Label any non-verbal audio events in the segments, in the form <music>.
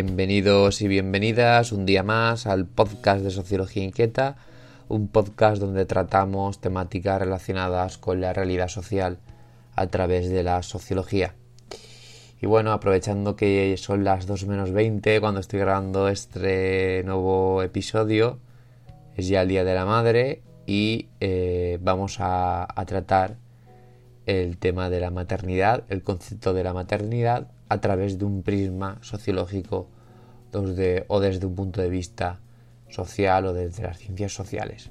Bienvenidos y bienvenidas un día más al podcast de Sociología Inquieta, un podcast donde tratamos temáticas relacionadas con la realidad social a través de la sociología. Y bueno, aprovechando que son las 2 menos 20 cuando estoy grabando este nuevo episodio, es ya el Día de la Madre y eh, vamos a, a tratar el tema de la maternidad, el concepto de la maternidad a través de un prisma sociológico o desde un punto de vista social o desde las ciencias sociales.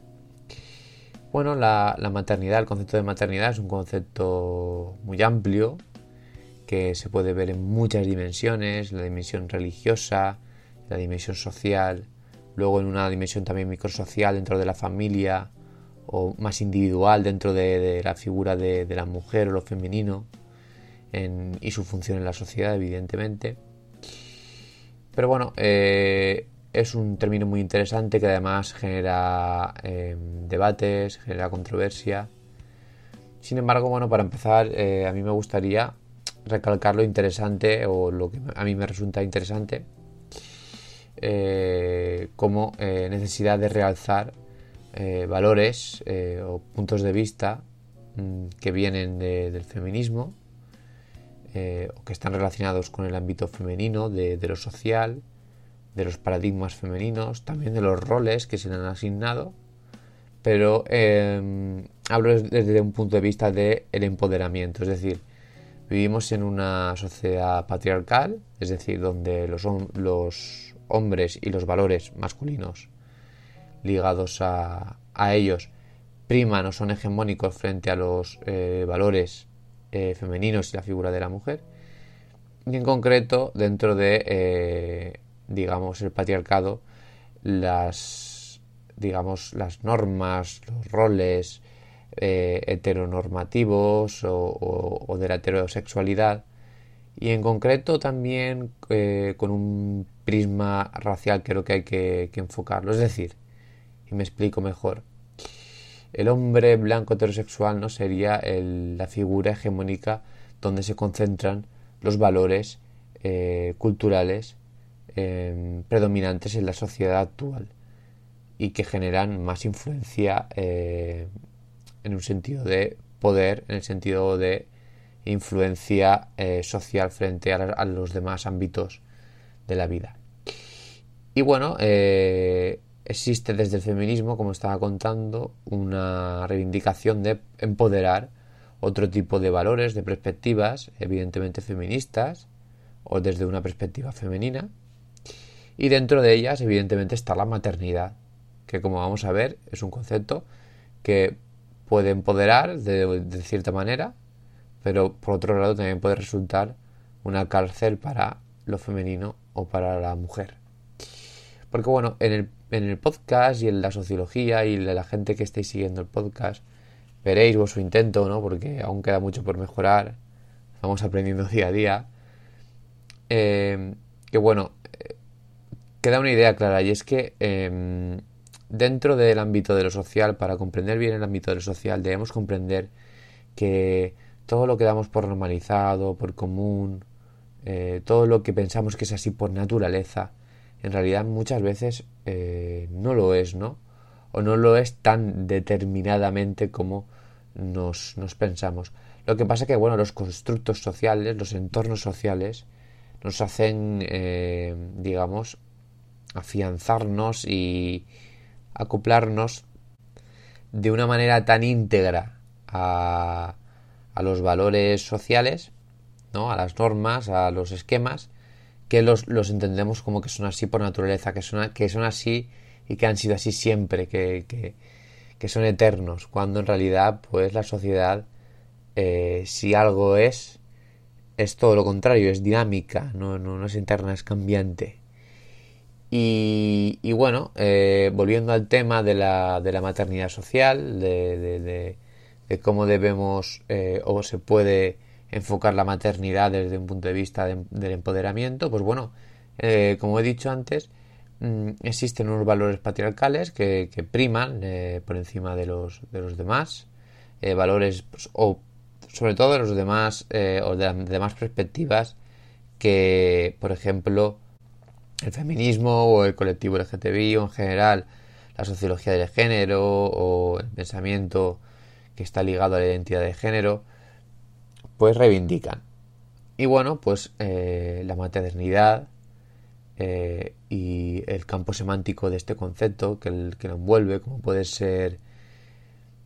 Bueno, la, maternidad, el concepto de maternidad es un concepto muy amplio que se puede ver en muchas dimensiones, la dimensión religiosa, la dimensión social, luego en una dimensión también microsocial dentro de la familia o más individual dentro de, la figura de, la mujer o lo femenino y su función en la sociedad, evidentemente. Pero bueno, eh, es un término muy interesante que además genera em, debates, genera controversia. Sin embargo, bueno, para empezar, eh, a mí me gustaría recalcar lo interesante o lo que a mí me resulta interesante eh, como necesidad de realzar valores o puntos de vista mm, que vienen del feminismo eh, o que están relacionados con el ámbito femenino, de, lo social, de los paradigmas femeninos, también de los roles que se le han asignado, pero em, hablo desde un punto de vista del empoderamiento, es decir, vivimos en una sociedad patriarcal, es decir, donde los, los hombres y los valores masculinos ligados a, ellos priman o son hegemónicos frente a los eh, valores eh, femeninos y la figura de la mujer. Y en concreto, dentro de, eh, digamos, el patriarcado, las, digamos, las normas, los roles eh, heteronormativos o, de la heterosexualidad. Y en concreto también con un prisma racial creo que hay que enfocarlo. Es decir, y me explico mejor, el hombre blanco heterosexual no sería la figura hegemónica donde se concentran los valores eh, culturales em, predominantes en la sociedad actual y que generan más influencia eh, en un sentido de poder, en el sentido de influencia eh, social frente a, los demás ámbitos de la vida. Y bueno, existe desde el feminismo, como estaba contando, una reivindicación de empoderar otro tipo de valores, de perspectivas, evidentemente feministas, o desde una perspectiva femenina. Y dentro de ellas, evidentemente, está la maternidad, que como vamos a ver, es un concepto que puede empoderar de, cierta manera, pero por otro lado también puede resultar una cárcel para lo femenino o para la mujer. Porque bueno, en el en el podcast y en la sociología y la gente que estéis siguiendo el podcast, veréis vuestro intento, ¿no? Porque aún queda mucho por mejorar. Estamos aprendiendo <laughs> día a día. Eh, que bueno, eh, queda una idea clara y es que em, dentro del ámbito de lo social, para comprender bien el ámbito de lo social, debemos comprender que todo lo que damos por normalizado, por común, eh, todo lo que pensamos que es así por naturaleza, en realidad muchas veces eh, no lo es, ¿no? O no lo es tan determinadamente como nos, pensamos. Lo que pasa es que, bueno, los constructos sociales, los entornos sociales, nos hacen, eh, digamos, afianzarnos y acoplarnos de una manera tan íntegra a, a los valores sociales ¿no? a las normas, a los esquemas, que los, los entendemos como que son así por naturaleza, que son, que son así y que han sido así siempre, que, que, son eternos, cuando en realidad pues la sociedad, eh, si algo es, es todo lo contrario, es dinámica, no, no, no es interna, es cambiante. Y, y bueno, eh, volviendo al tema de la, de la maternidad social, de, de, de, cómo debemos eh, o se puede enfocar la maternidad desde un punto de vista del empoderamiento, pues bueno, eh, como he dicho antes, mmm, existen unos valores patriarcales que, priman eh, por encima de los, de los demás, eh, valores pues, o sobre todo de los demás o de las demás perspectivas que, por ejemplo, el feminismo o el colectivo LGTBI o en general la sociología del género o el pensamiento que está ligado a la identidad de género, pues reivindican. Y bueno, pues eh, la maternidad eh, y el campo semántico de este concepto que, el, que lo envuelve, como puede ser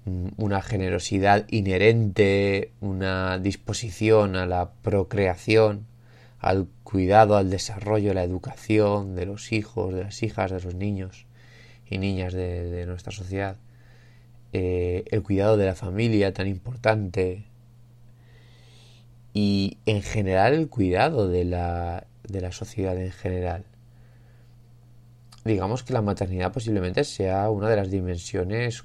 mm, una generosidad inherente, una disposición a la procreación, al cuidado, al desarrollo, a la educación de los hijos, de las hijas, de los niños y niñas de, nuestra sociedad, eh, el cuidado de la familia tan importante, y en general el cuidado de la, de la sociedad en general. Digamos que la maternidad posiblemente sea una de las dimensiones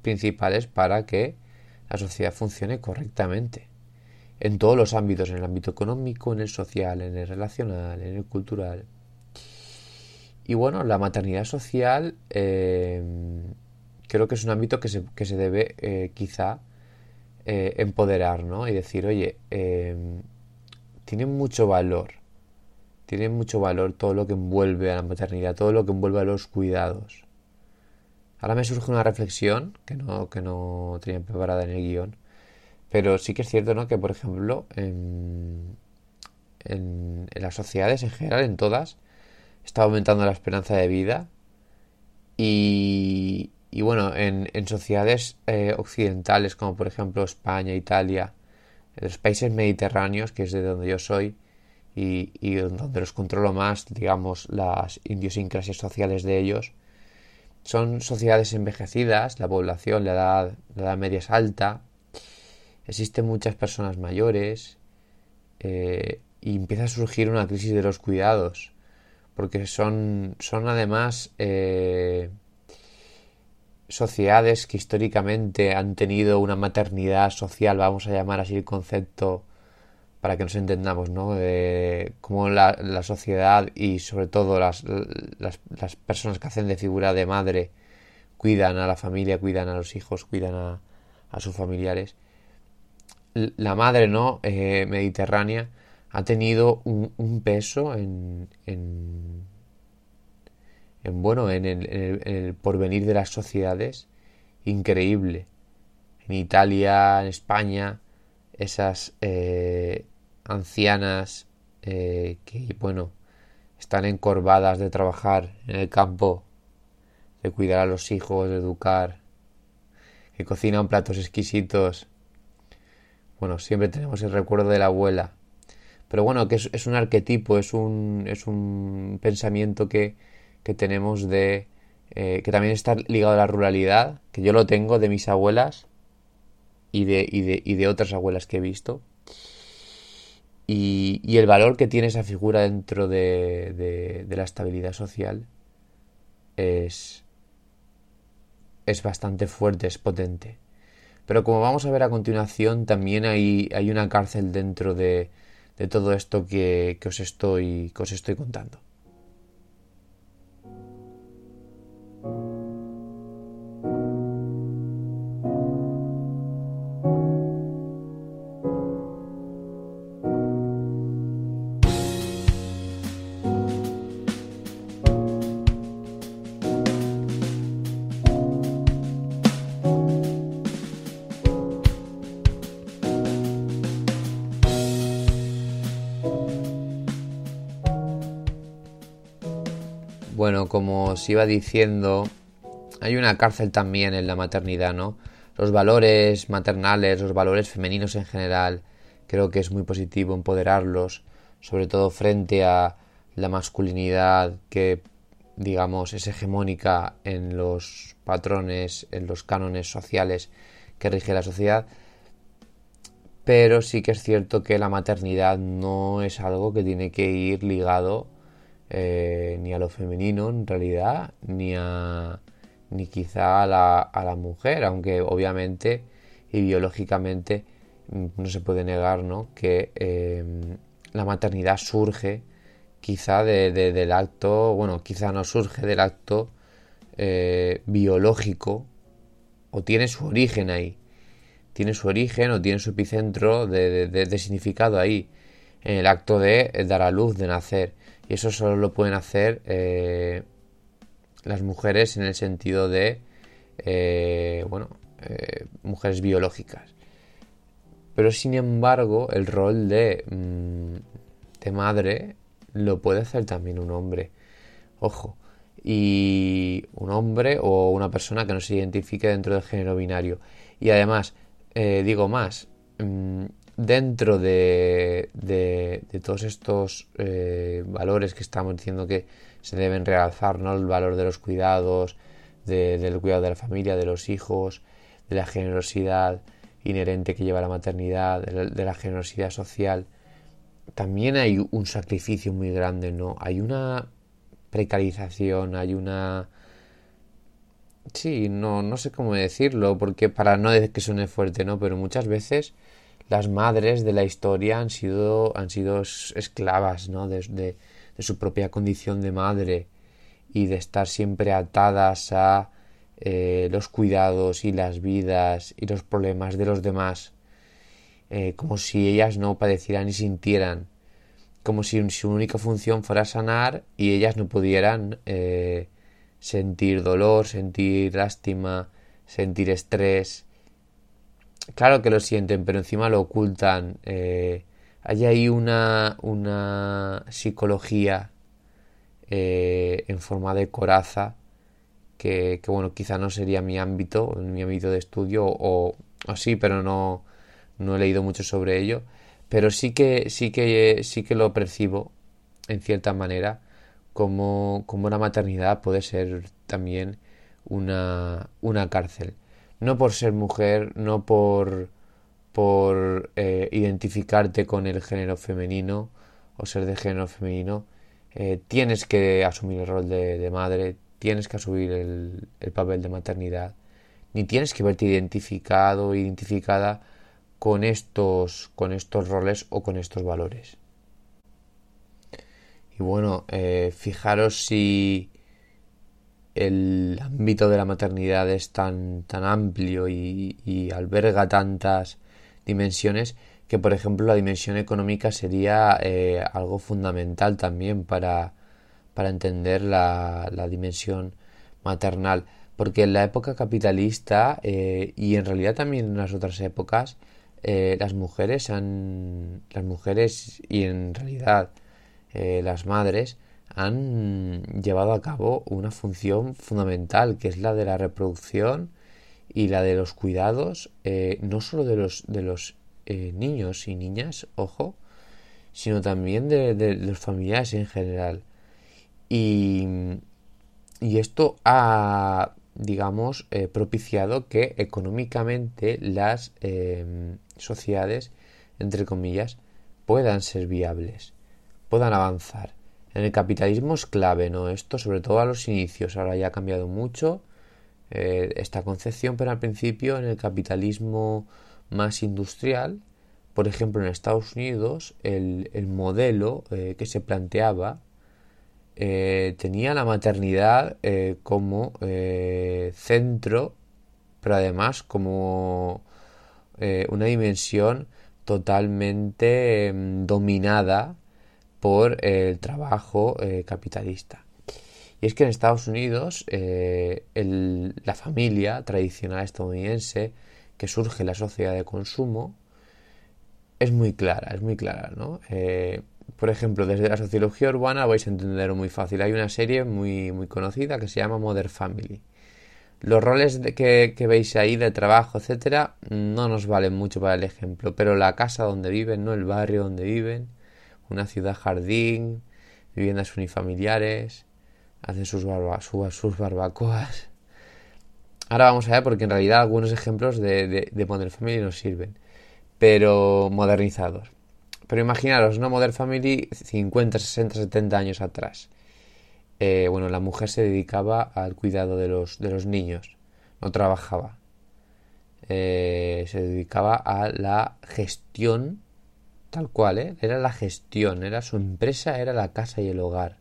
principales para que la sociedad funcione correctamente. En todos los ámbitos, en el ámbito económico, en el social, en el relacional, en el cultural. Y bueno, la maternidad social eh, creo que es un ámbito que se, que se debe eh, quizá eh, empoderar, ¿no? Y decir, oye, eh, tiene mucho valor, tiene mucho valor todo lo que envuelve a la maternidad, todo lo que envuelve a los cuidados. Ahora me surge una reflexión que no, que no tenía preparada en el guion, pero sí que es cierto, ¿no? Que, por ejemplo, en, en, en las sociedades en general, en todas, está aumentando la esperanza de vida y, y bueno, en, en sociedades eh, occidentales como por ejemplo España, Italia, los países mediterráneos, que es de donde yo soy, y, y donde los controlo más, digamos, las idiosincrasias sociales de ellos, son sociedades envejecidas, la población, la edad, la edad media es alta, existen muchas personas mayores, eh, y empieza a surgir una crisis de los cuidados, porque son, son además... Eh, sociedades que históricamente han tenido una maternidad social, vamos a llamar así el concepto para que nos entendamos, ¿no? De cómo la, sociedad y sobre todo las, las, personas que hacen de figura de madre cuidan a la familia, cuidan a los hijos, cuidan a, a sus familiares. La madre, ¿no? Eh, mediterránea ha tenido un, peso en en bueno, en el, en el, en el porvenir de las sociedades, increíble. En Italia, en España, esas eh, ancianas eh, que, bueno, están encorvadas de trabajar en el campo, de cuidar a los hijos, de educar, que cocinan platos exquisitos. Bueno, siempre tenemos el recuerdo de la abuela. Pero bueno, que es, es un arquetipo, es un, es un pensamiento que, que tenemos de... Eh, que también está ligado a la ruralidad, que yo lo tengo de mis abuelas y de, y de, y de otras abuelas que he visto. Y, el valor que tiene esa figura dentro de, de, de la estabilidad social es, es bastante fuerte, es potente. Pero como vamos a ver a continuación, también hay, hay una cárcel dentro de, de todo esto que, que, os estoy, que os estoy contando. Iba diciendo, hay una cárcel también en la maternidad, ¿no? Los valores maternales, los valores femeninos en general, Creo que es muy positivo empoderarlos, sobre todo frente a la masculinidad que, digamos, es hegemónica en los patrones, en los cánones sociales que rige la sociedad. Pero sí que es cierto que la maternidad no es algo que tiene que ir ligado eh, ni a lo femenino en realidad, ni a ni quizá a la, a la mujer, aunque obviamente y biológicamente mm, no se puede negar ¿no? que em, la maternidad surge quizá de, del acto, bueno, quizá no surge del acto eh, biológico o tiene su origen ahí, tiene su origen o tiene su epicentro de, de significado ahí, en el acto de dar a luz, de nacer. Y eso solo lo pueden hacer eh, las mujeres en el sentido de, eh, bueno, eh, mujeres biológicas. Pero sin embargo, el rol de, mm, de madre lo puede hacer también un hombre. Ojo. Y un hombre o una persona que no se identifique dentro del género binario. Y además, digo más, mm, dentro de, de, todos estos eh, valores que estamos diciendo que se deben realzar, ¿no? El valor de los cuidados, del cuidado de la familia, de los hijos, de la generosidad inherente que lleva la maternidad, de la, generosidad social. También hay un sacrificio muy grande, ¿no? Hay una precarización, hay una... Sí, no, no sé cómo decirlo, porque para no decir que suene fuerte, ¿no? Pero muchas veces las madres de la historia han sido, han sido esclavas ¿no? de, su propia condición de madre y de estar siempre atadas a eh, los cuidados y las vidas y los problemas de los demás, eh, como si ellas no padecieran y sintieran, como si su única función fuera sanar y ellas no pudieran eh, sentir dolor, sentir lástima, sentir estrés, claro que lo sienten, pero encima lo ocultan. Eh, hay ahí una, una psicología eh, en forma de coraza que, bueno, quizá no sería mi ámbito, mi ámbito de estudio, o, sí, pero no, no he leído mucho sobre ello. Pero sí que, sí que, sí que lo percibo, en cierta manera, como, como una maternidad puede ser también una, una cárcel no por ser mujer, no por, por eh, identificarte con el género femenino o ser de género femenino, eh, tienes que asumir el rol de, madre, tienes que asumir el, papel de maternidad, ni tienes que verte identificado, identificada con estos, con estos roles o con estos valores. Y bueno, eh, fijaros si el ámbito de la maternidad es tan, tan amplio y, alberga tantas dimensiones que, por ejemplo, la dimensión económica sería eh, algo fundamental también para, para entender la, la, dimensión maternal. Porque en la época capitalista eh, y en realidad también en las otras épocas, eh, las mujeres han, las mujeres y en realidad las madres han llevado a cabo una función fundamental que es la de la reproducción y la de los cuidados eh, no solo de los de los eh, niños y niñas ojo sino también de, los familiares en general. Y, y esto ha digamos eh, propiciado que económicamente las sociedades entre comillas puedan ser viables puedan avanzar en el capitalismo es clave, ¿no? Esto, sobre todo a los inicios, ahora ya ha cambiado mucho eh, esta concepción, pero al principio en el capitalismo más industrial, por ejemplo en Estados Unidos, el, modelo eh, que se planteaba eh, tenía la maternidad como centro, pero además como una dimensión totalmente em, dominada por el trabajo eh, capitalista. Y es que en Estados Unidos eh, la familia tradicional estadounidense que surge en la sociedad de consumo es muy clara, es muy clara, ¿no? Eh, por ejemplo, desde la sociología urbana vais a entenderlo muy fácil. Hay una serie muy, muy conocida que se llama Mother Family. Los roles que, que, veis ahí de trabajo, etcétera, no nos valen mucho para el ejemplo, pero la casa donde viven, no el barrio donde viven, una ciudad jardín, viviendas unifamiliares, hacen sus, sus barbacoas. Ahora vamos a ver porque en realidad algunos ejemplos de, de, de Modern Family nos sirven, pero modernizados. Pero imaginaros, ¿no? Modern Family 50, 60, 70 años atrás. Eh, bueno, la mujer se dedicaba al cuidado de los, de los niños, no trabajaba. Eh, se dedicaba a la gestión, tal cual, ¿eh? Era la gestión, era su empresa, era la casa y el hogar.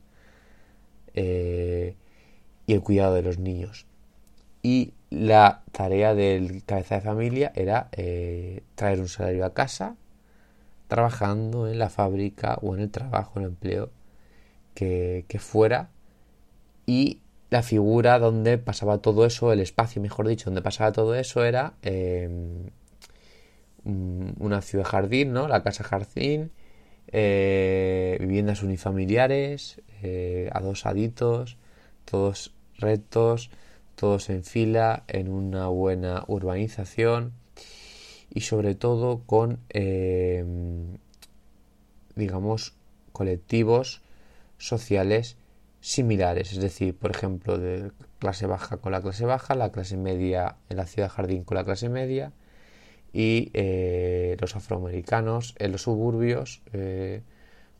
Eh, y el cuidado de los niños. Y la tarea del cabeza de familia era traer un salario a casa, trabajando en la fábrica o en el trabajo, en el empleo que, que fuera y la figura donde pasaba todo eso, el espacio, mejor dicho, donde pasaba todo eso era em, una ciudad jardín, ¿no? La casa jardín, eh, viviendas unifamiliares, eh, adosaditos, todos rectos, todos en fila, en una buena urbanización y sobre todo con, em, digamos, colectivos sociales similares, es decir, por ejemplo, de clase baja con la clase baja, la clase media en la ciudad jardín con la clase media y eh, los afroamericanos en los suburbios eh,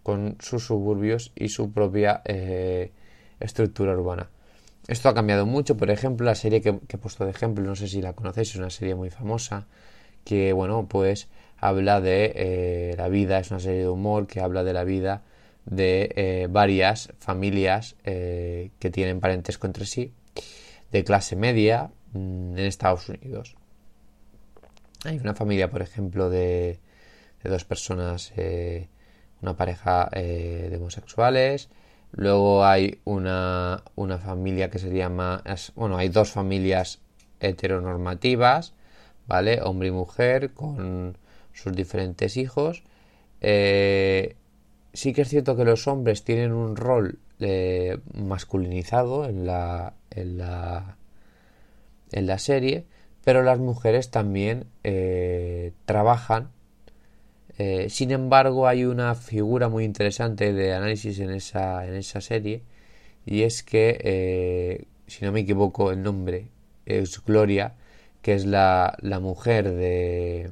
con sus suburbios y su propia eh, estructura urbana. Esto ha cambiado mucho, por ejemplo, la serie que, he puesto de ejemplo, no sé si la conocéis, es una serie muy famosa que, bueno, pues habla de la vida, es una serie de humor que habla de la vida de varias familias que tienen parentesco entre sí, de clase media mm, en Estados Unidos. Hay una familia, por ejemplo, de, dos personas, eh, una pareja de homosexuales. Luego hay una, una familia que se llama, bueno, hay dos familias heteronormativas, ¿vale? Hombre y mujer con sus diferentes hijos. Eh, sí que es cierto que los hombres tienen un rol eh, masculinizado en la, en la, en la serie, pero las mujeres también eh, trabajan. Eh, sin embargo, hay una figura muy interesante de análisis en esa, en esa serie y es que, si no me equivoco, el nombre es Gloria, que es la, la mujer de,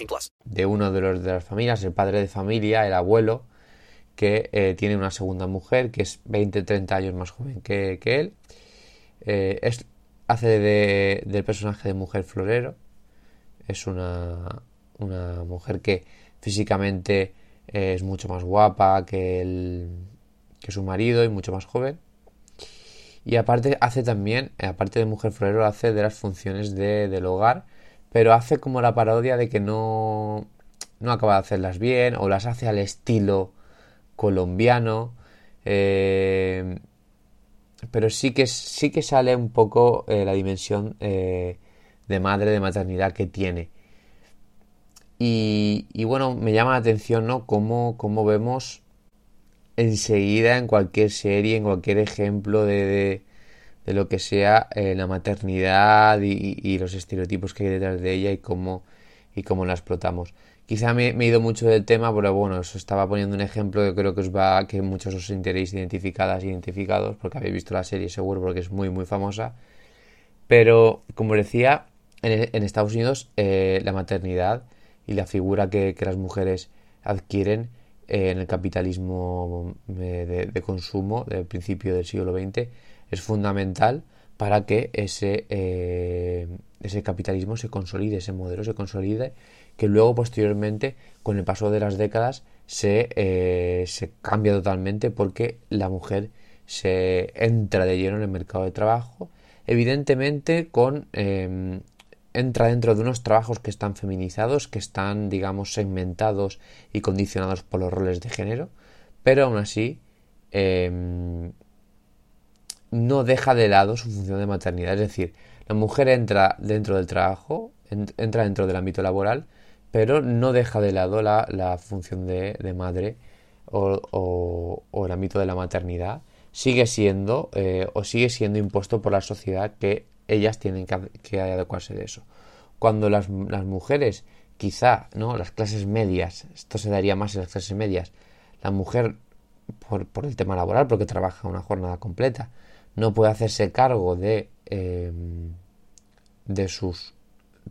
De uno de, los, de las familias, el padre de familia, el abuelo, que eh, tiene una segunda mujer que es 20, 30 años más joven que, que él. Eh, es hace de, del personaje de mujer florero. Es una, una mujer que físicamente es mucho más guapa que, el, que su marido y mucho más joven. Y aparte hace también, aparte de mujer florero, hace de las funciones de, del hogar, pero hace como la parodia de que no, no acaba de hacerlas bien o las hace al estilo colombiano. Eh, pero sí que, sí que sale un poco eh, la dimensión eh, de madre, de maternidad que tiene. Y, bueno, me llama la atención, ¿no? Cómo, vemos enseguida en cualquier serie, en cualquier ejemplo de, lo que sea eh, la maternidad y, los estereotipos que hay detrás de ella y cómo, y cómo la explotamos. Quizá me, he ido mucho del tema, pero bueno, os estaba poniendo un ejemplo que creo que os va, que muchos os enteréis identificadas, identificados, porque habéis visto la serie seguro, porque es muy, muy famosa. Pero, como decía, en, Estados Unidos eh, la maternidad y la figura que, las mujeres adquieren eh, en el capitalismo eh, de, consumo del principio del siglo XX es fundamental para que ese, ese capitalismo se consolide, ese modelo se consolide que luego posteriormente con el paso de las décadas se, eh, se cambia totalmente porque la mujer se entra de lleno en el mercado de trabajo, evidentemente con em, entra dentro de unos trabajos que están feminizados, que están, digamos, segmentados y condicionados por los roles de género, pero aún así em, no deja de lado su función de maternidad. Es decir, la mujer entra dentro del trabajo, entra dentro del ámbito laboral, pero no deja de lado la, función de, madre o, el ámbito de la maternidad. Sigue siendo eh, o sigue siendo impuesto por la sociedad que ellas tienen que, adecuarse de eso. Cuando las, mujeres, quizá, ¿no? Las clases medias, esto se daría más en las clases medias, la mujer, por, el tema laboral, porque trabaja una jornada completa, no puede hacerse cargo de, em, de sus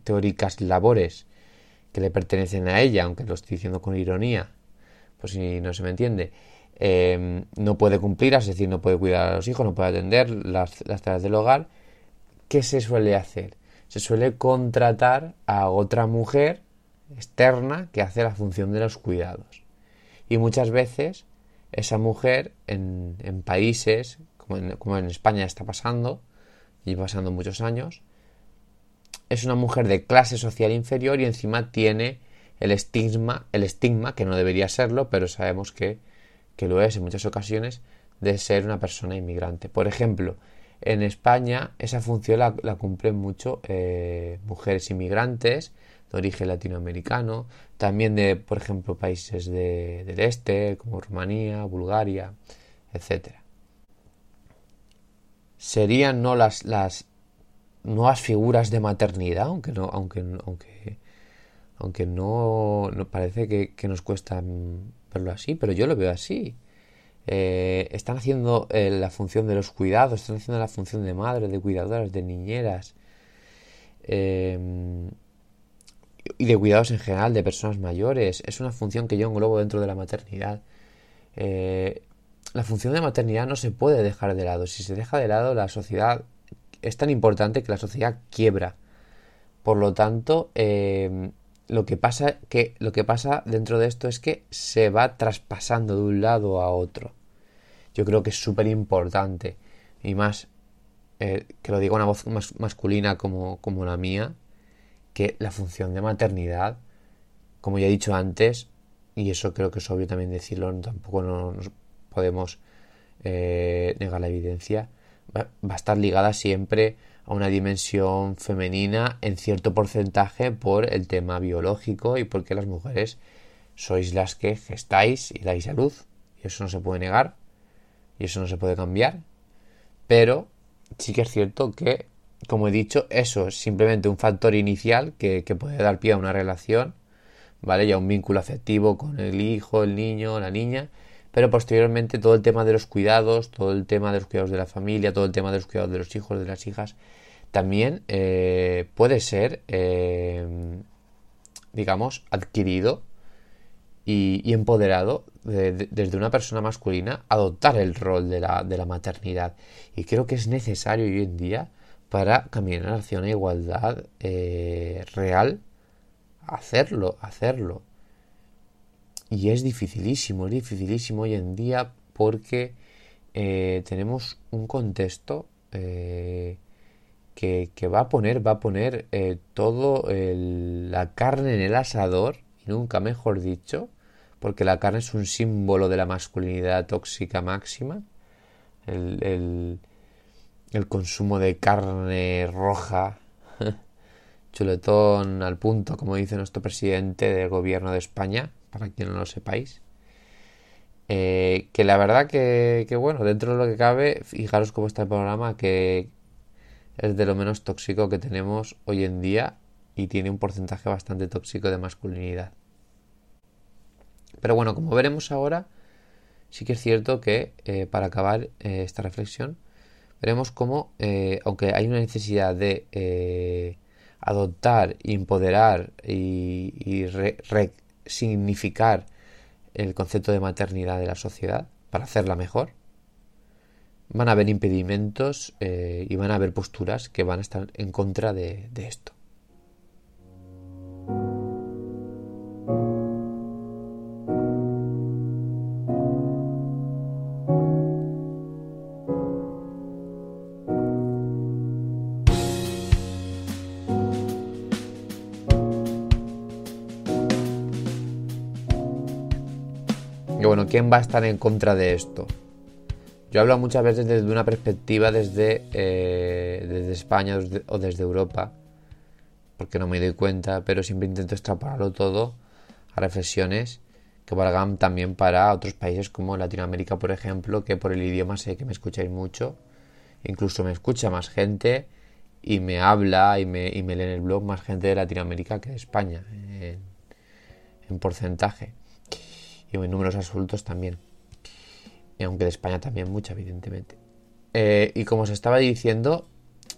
teóricas labores que le pertenecen a ella, aunque lo estoy diciendo con ironía, pues si no se me entiende, em, no puede cumplir, es decir, no puede cuidar a los hijos, no puede atender las, las tareas del hogar, ¿qué se suele hacer? Se suele contratar a otra mujer externa que hace la función de los cuidados. Y muchas veces esa mujer en, países, como en, España está pasando, y pasando muchos años, es una mujer de clase social inferior y encima tiene el estigma, el estigma, que no debería serlo, pero sabemos que, que lo es en muchas ocasiones, de ser una persona inmigrante. Por ejemplo, en España esa función la, cumplen mucho eh, mujeres inmigrantes de origen latinoamericano, también de, por ejemplo, países del este, como Rumanía, Bulgaria, etc. Serían no las, las nuevas figuras de maternidad, aunque no, aunque, aunque, aunque no, parece que, nos cuesta verlo así, pero yo lo veo así. Eh, están haciendo eh, la función de los cuidados, están haciendo la función de madre, de cuidadoras, de niñeras em, y de cuidados en general de personas mayores. Es una función que yo englobo dentro de la maternidad. Eh, la función de maternidad no se puede dejar de lado. Si se deja de lado, la sociedad es tan importante que la sociedad quiebra. Por lo tanto, em, lo que pasa que lo que pasa dentro de esto es que se va traspasando de un lado a otro. Yo creo que es súper importante y más eh, que lo diga una voz más masculina como, como la mía, que la función de maternidad, como ya he dicho antes, y eso creo que es obvio también decirlo, tampoco nos podemos eh, negar la evidencia, va, a estar ligada siempre a una dimensión femenina en cierto porcentaje por el tema biológico y porque las mujeres sois las que gestáis y dais a luz. Y eso no se puede negar y eso no se puede cambiar. Pero sí que es cierto que, como he dicho, eso es simplemente un factor inicial que, que puede dar pie a una relación, ¿vale? Ya un vínculo afectivo con el hijo, el niño, la niña pero posteriormente todo el tema de los cuidados, todo el tema de los cuidados de la familia, todo el tema de los cuidados de los hijos, de las hijas, también eh, puede ser, eh, digamos, adquirido y, empoderado desde una persona masculina, adoptar el rol de la, de la maternidad. Y creo que es necesario hoy en día para caminar hacia una igualdad eh, real, hacerlo, hacerlo. Y es dificilísimo, es dificilísimo hoy en día porque eh, tenemos un contexto eh, que, va a poner, va a poner eh, todo la carne en el asador, y nunca mejor dicho, porque la carne es un símbolo de la masculinidad tóxica máxima. El, el consumo de carne roja, <laughs> chuletón al punto, como dice nuestro presidente del gobierno de España, para quien no lo sepáis. Eh, que la verdad que, bueno, dentro de lo que cabe, fijaros cómo está el programa, que es de lo menos tóxico que tenemos hoy en día y tiene un porcentaje bastante tóxico de masculinidad. Pero bueno, como veremos ahora, sí que es cierto que eh, para acabar eh, esta reflexión, veremos cómo, aunque hay una necesidad de adoptar, empoderar y, y significar el concepto de maternidad de la sociedad para hacerla mejor, van a haber impedimentos eh, y van a haber posturas que van a estar en contra de esto. ¿Quién va a estar en contra de esto? Yo hablo muchas veces desde una perspectiva desde, eh, desde España o desde Europa, porque no me doy cuenta, pero siempre intento extrapolarlo todo a reflexiones que valgan también para otros países como Latinoamérica, por ejemplo, que por el idioma sé que me escucháis mucho, incluso me escucha más gente y me habla y me, y me lee en el blog más gente de Latinoamérica que de España, en, porcentaje, y en números absolutos también, y aunque de España también mucha, evidentemente. Eh, y como os estaba diciendo,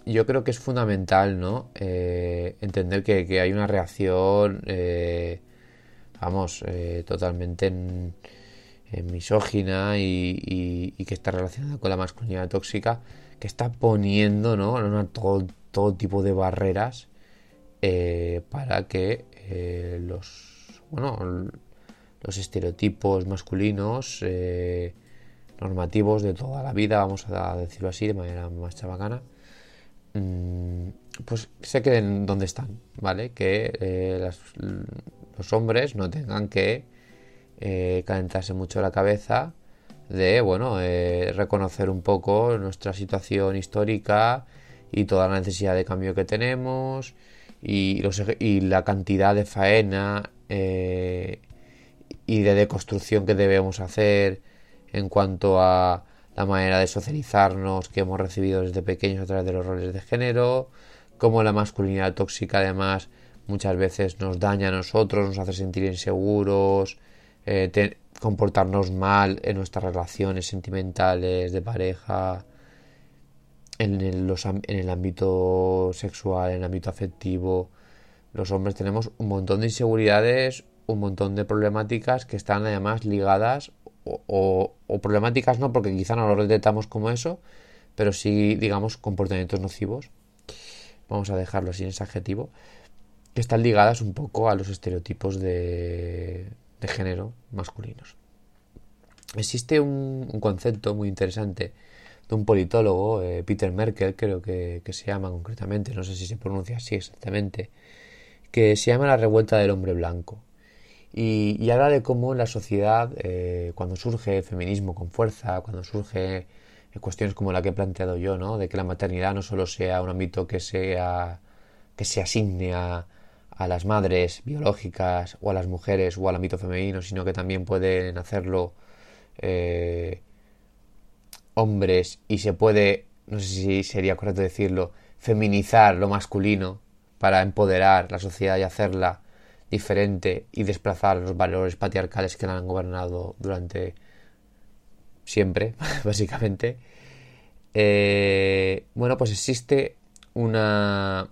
yo creo que es fundamental, ¿no? Eh, entender que, hay una reacción, eh, vamos, totalmente en, misógina y, que está relacionada con la masculinidad tóxica, que está poniendo, ¿no? todo, todo tipo de barreras para que los, bueno, los estereotipos masculinos normativos de toda la vida, vamos a decirlo así, de manera más chabacana, Mm, pues se queden donde están, ¿vale? Que eh, los hombres no tengan que eh, calentarse mucho la cabeza de, bueno, eh, reconocer un poco nuestra situación histórica y toda la necesidad de cambio que tenemos y, y la cantidad de faena y de deconstrucción que debemos hacer en cuanto a la manera de socializarnos que hemos recibido desde pequeños a través de los roles de género, como la masculinidad tóxica además muchas veces nos daña a nosotros, nos hace sentir inseguros, eh, comportarnos mal en nuestras relaciones sentimentales, de pareja, en el, en el ámbito sexual, en el ámbito afectivo. Los hombres tenemos un montón de inseguridades, un montón de problemáticas que están además ligadas o, problemáticas no, porque quizá no lo detectamos como eso, pero sí, digamos, comportamientos nocivos, vamos a dejarlo así en ese adjetivo, que están ligadas un poco a los estereotipos de, de género masculinos. Existe un, concepto muy interesante de un politólogo, eh, Peter Merkel, creo que se llama concretamente, no sé si se pronuncia así exactamente, que se llama la revuelta del hombre blanco. Y, habla de cómo la sociedad, eh, cuando surge feminismo con fuerza, cuando surge cuestiones como la que he planteado yo, ¿no? de que la maternidad no solo sea un ámbito que, sea, que se asigne a, las madres biológicas o a las mujeres o al ámbito femenino, sino que también pueden hacerlo eh, hombres y se puede, no sé si sería correcto decirlo, feminizar lo masculino para empoderar la sociedad y hacerla diferente y desplazar los valores patriarcales que la han gobernado durante siempre, <laughs> básicamente. Eh, bueno, pues existe una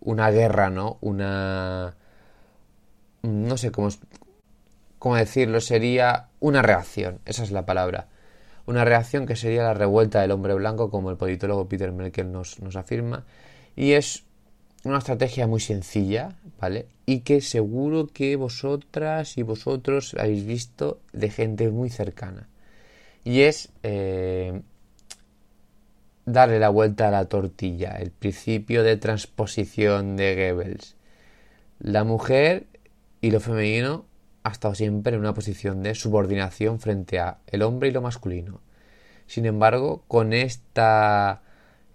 una guerra, ¿no? Una no sé cómo cómo decirlo, sería una reacción, esa es la palabra. Una reacción que sería la revuelta del hombre blanco, como el politólogo Peter Merkel nos, nos afirma, y es una estrategia muy sencilla, ¿vale? Y que seguro que vosotras y vosotros habéis visto de gente muy cercana. Y es eh, darle la vuelta a la tortilla, el principio de transposición de Goebbels. La mujer y lo femenino ha estado siempre en una posición de subordinación frente a el hombre y lo masculino. Sin embargo, con esta,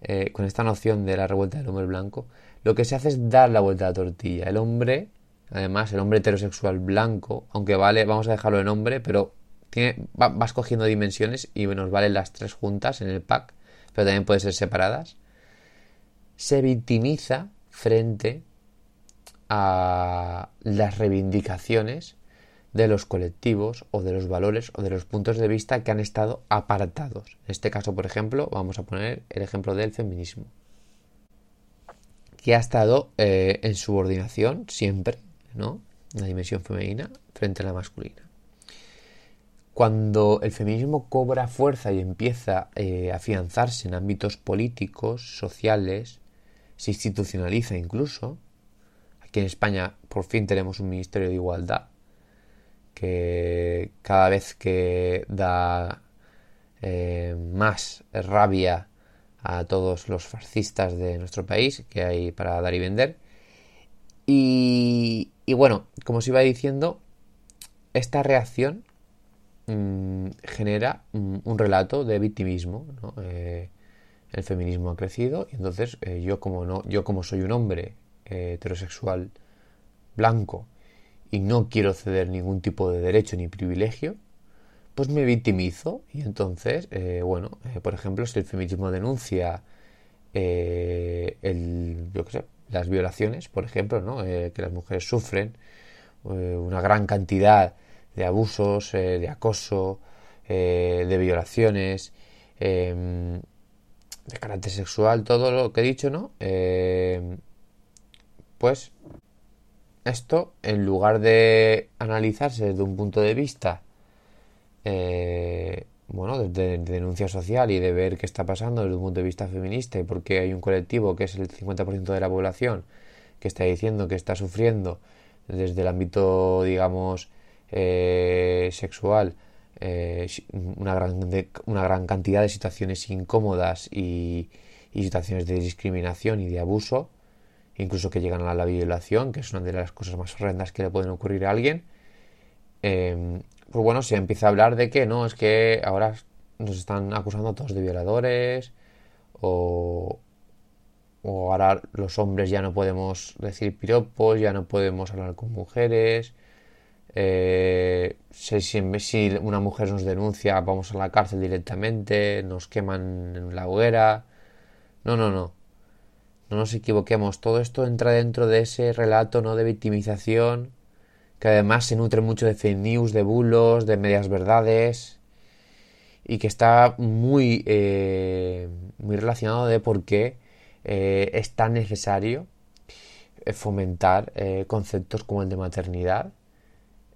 eh, con esta noción de la revuelta del hombre blanco, lo que se hace es dar la vuelta a la tortilla. El hombre, además, el hombre heterosexual blanco, aunque vale, vamos a dejarlo en hombre, pero tiene, va, vas cogiendo dimensiones y nos valen las tres juntas en el pack, pero también pueden ser separadas, se victimiza frente a las reivindicaciones de los colectivos o de los valores o de los puntos de vista que han estado apartados. En este caso, por ejemplo, vamos a poner el ejemplo del feminismo que ha estado eh, en subordinación siempre, ¿no? La dimensión femenina frente a la masculina. Cuando el feminismo cobra fuerza y empieza eh, a afianzarse en ámbitos políticos, sociales, se institucionaliza incluso, aquí en España por fin tenemos un Ministerio de Igualdad que cada vez que da eh, más rabia a todos los fascistas de nuestro país que hay para dar y vender. Y, bueno, como os iba diciendo, esta reacción mm, genera un relato de victimismo. Eh, el feminismo ha crecido y entonces eh, yo como no, yo como soy un hombre heterosexual blanco y no quiero ceder ningún tipo de derecho ni privilegio, pues me victimizo y entonces, bueno, por ejemplo, si el feminismo denuncia sé, las violaciones, por ejemplo, ¿no? que las mujeres sufren una gran cantidad de abusos, eh, de acoso, eh, de violaciones, em, de carácter sexual, todo lo que he dicho, ¿no? Em, pues esto, en lugar de analizarse desde un punto de vista, eh, bueno, de, denuncia social y de ver qué está pasando desde un punto de vista feminista y porque hay un colectivo que es el 50% de la población que está diciendo que está sufriendo desde el ámbito, digamos, eh, sexual eh, una, gran una gran cantidad de situaciones incómodas y, situaciones de discriminación y de abuso, incluso que llegan a la violación, que es una de las cosas más horrendas que le pueden ocurrir a alguien. Em, pues bueno, se empieza a hablar de que no, es que ahora nos están acusando todos de violadores o, o ahora los hombres ya no podemos decir piropos, ya no podemos hablar con mujeres, eh, si, una mujer nos denuncia, vamos a la cárcel directamente, nos queman en la hoguera. No, no, no. No nos equivoquemos. Todo esto entra dentro de ese relato ¿no? de victimización, que además se nutre mucho de fake news, de bulos, de medias verdades, y que está muy, eh, muy relacionado de por qué eh, es tan necesario fomentar conceptos como el de maternidad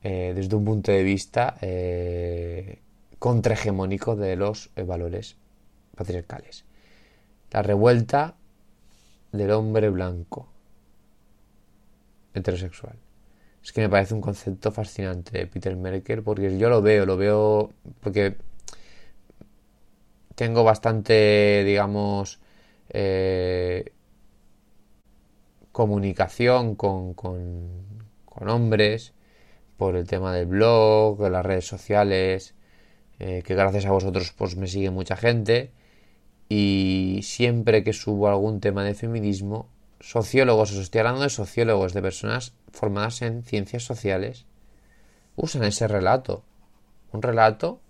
eh, desde un punto de vista eh, contrahegemónico de los eh, valores patriarcales. La revuelta del hombre blanco heterosexual. Es que me parece un concepto fascinante Peter Merkel porque yo lo veo, lo veo porque tengo bastante, digamos, comunicación con, con, con hombres por el tema del blog, de las redes sociales, eh, que gracias a vosotros pues me sigue mucha gente. Y siempre que subo algún tema de feminismo, sociólogos, os estoy hablando de sociólogos, de personas formadas en ciencias sociales, usan ese relato, un relato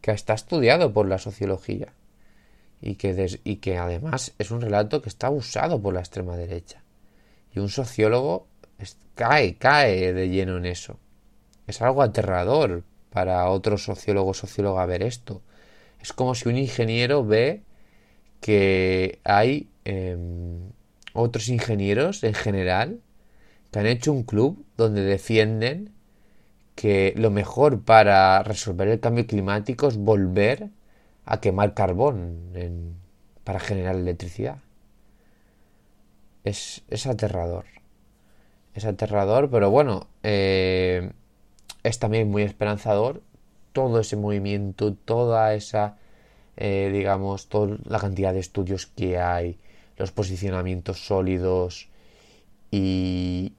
que está estudiado por la sociología y que, además es un relato que está usado por la extrema derecha. Y un sociólogo cae, cae de lleno en eso. Es algo aterrador para otro sociólogo o socióloga ver esto. Es como si un ingeniero ve que hay em, otros ingenieros en general que han hecho un club donde defienden que lo mejor para resolver el cambio climático es volver a quemar carbón para generar electricidad. Es, es, aterrador. Es aterrador, pero bueno, eh, es también muy esperanzador todo ese movimiento, toda esa, eh, digamos, toda la cantidad de estudios que hay, los posicionamientos sólidos y,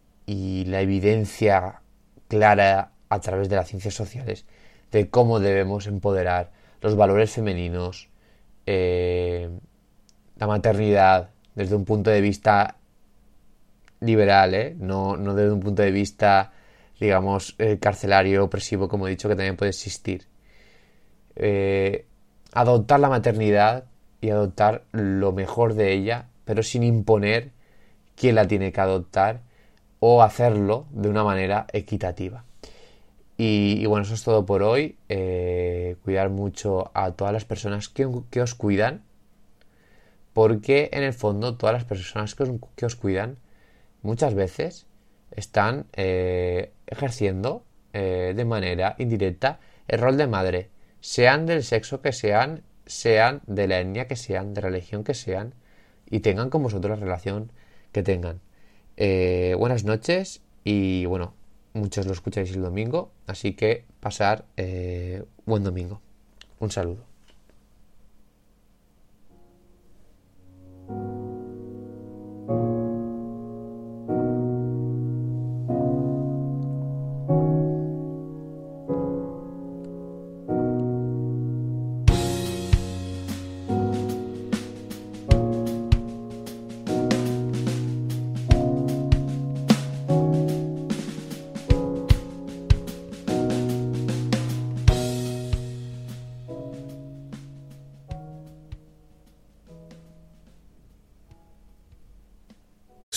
la evidencia clara a través de las ciencias sociales de cómo debemos empoderar los valores femeninos, eh, la maternidad desde un punto de vista liberal, ¿eh? no, desde un punto de vista digamos, eh, carcelario, opresivo, como he dicho, que también puede existir. Eh, adoptar la maternidad y adoptar lo mejor de ella, pero sin imponer quién la tiene que adoptar o hacerlo de una manera equitativa. Y, bueno, eso es todo por hoy. Eh, cuidar mucho a todas las personas que, os cuidan, porque en el fondo todas las personas que os, cuidan muchas veces están eh, ejerciendo eh, de manera indirecta el rol de madre, sean del sexo que sean, sean de la etnia que sean, de religión que sean, y tengan con vosotros la relación que tengan. Eh, buenas noches y bueno, muchos lo escucháis el domingo, así que pasar buen domingo. Un saludo.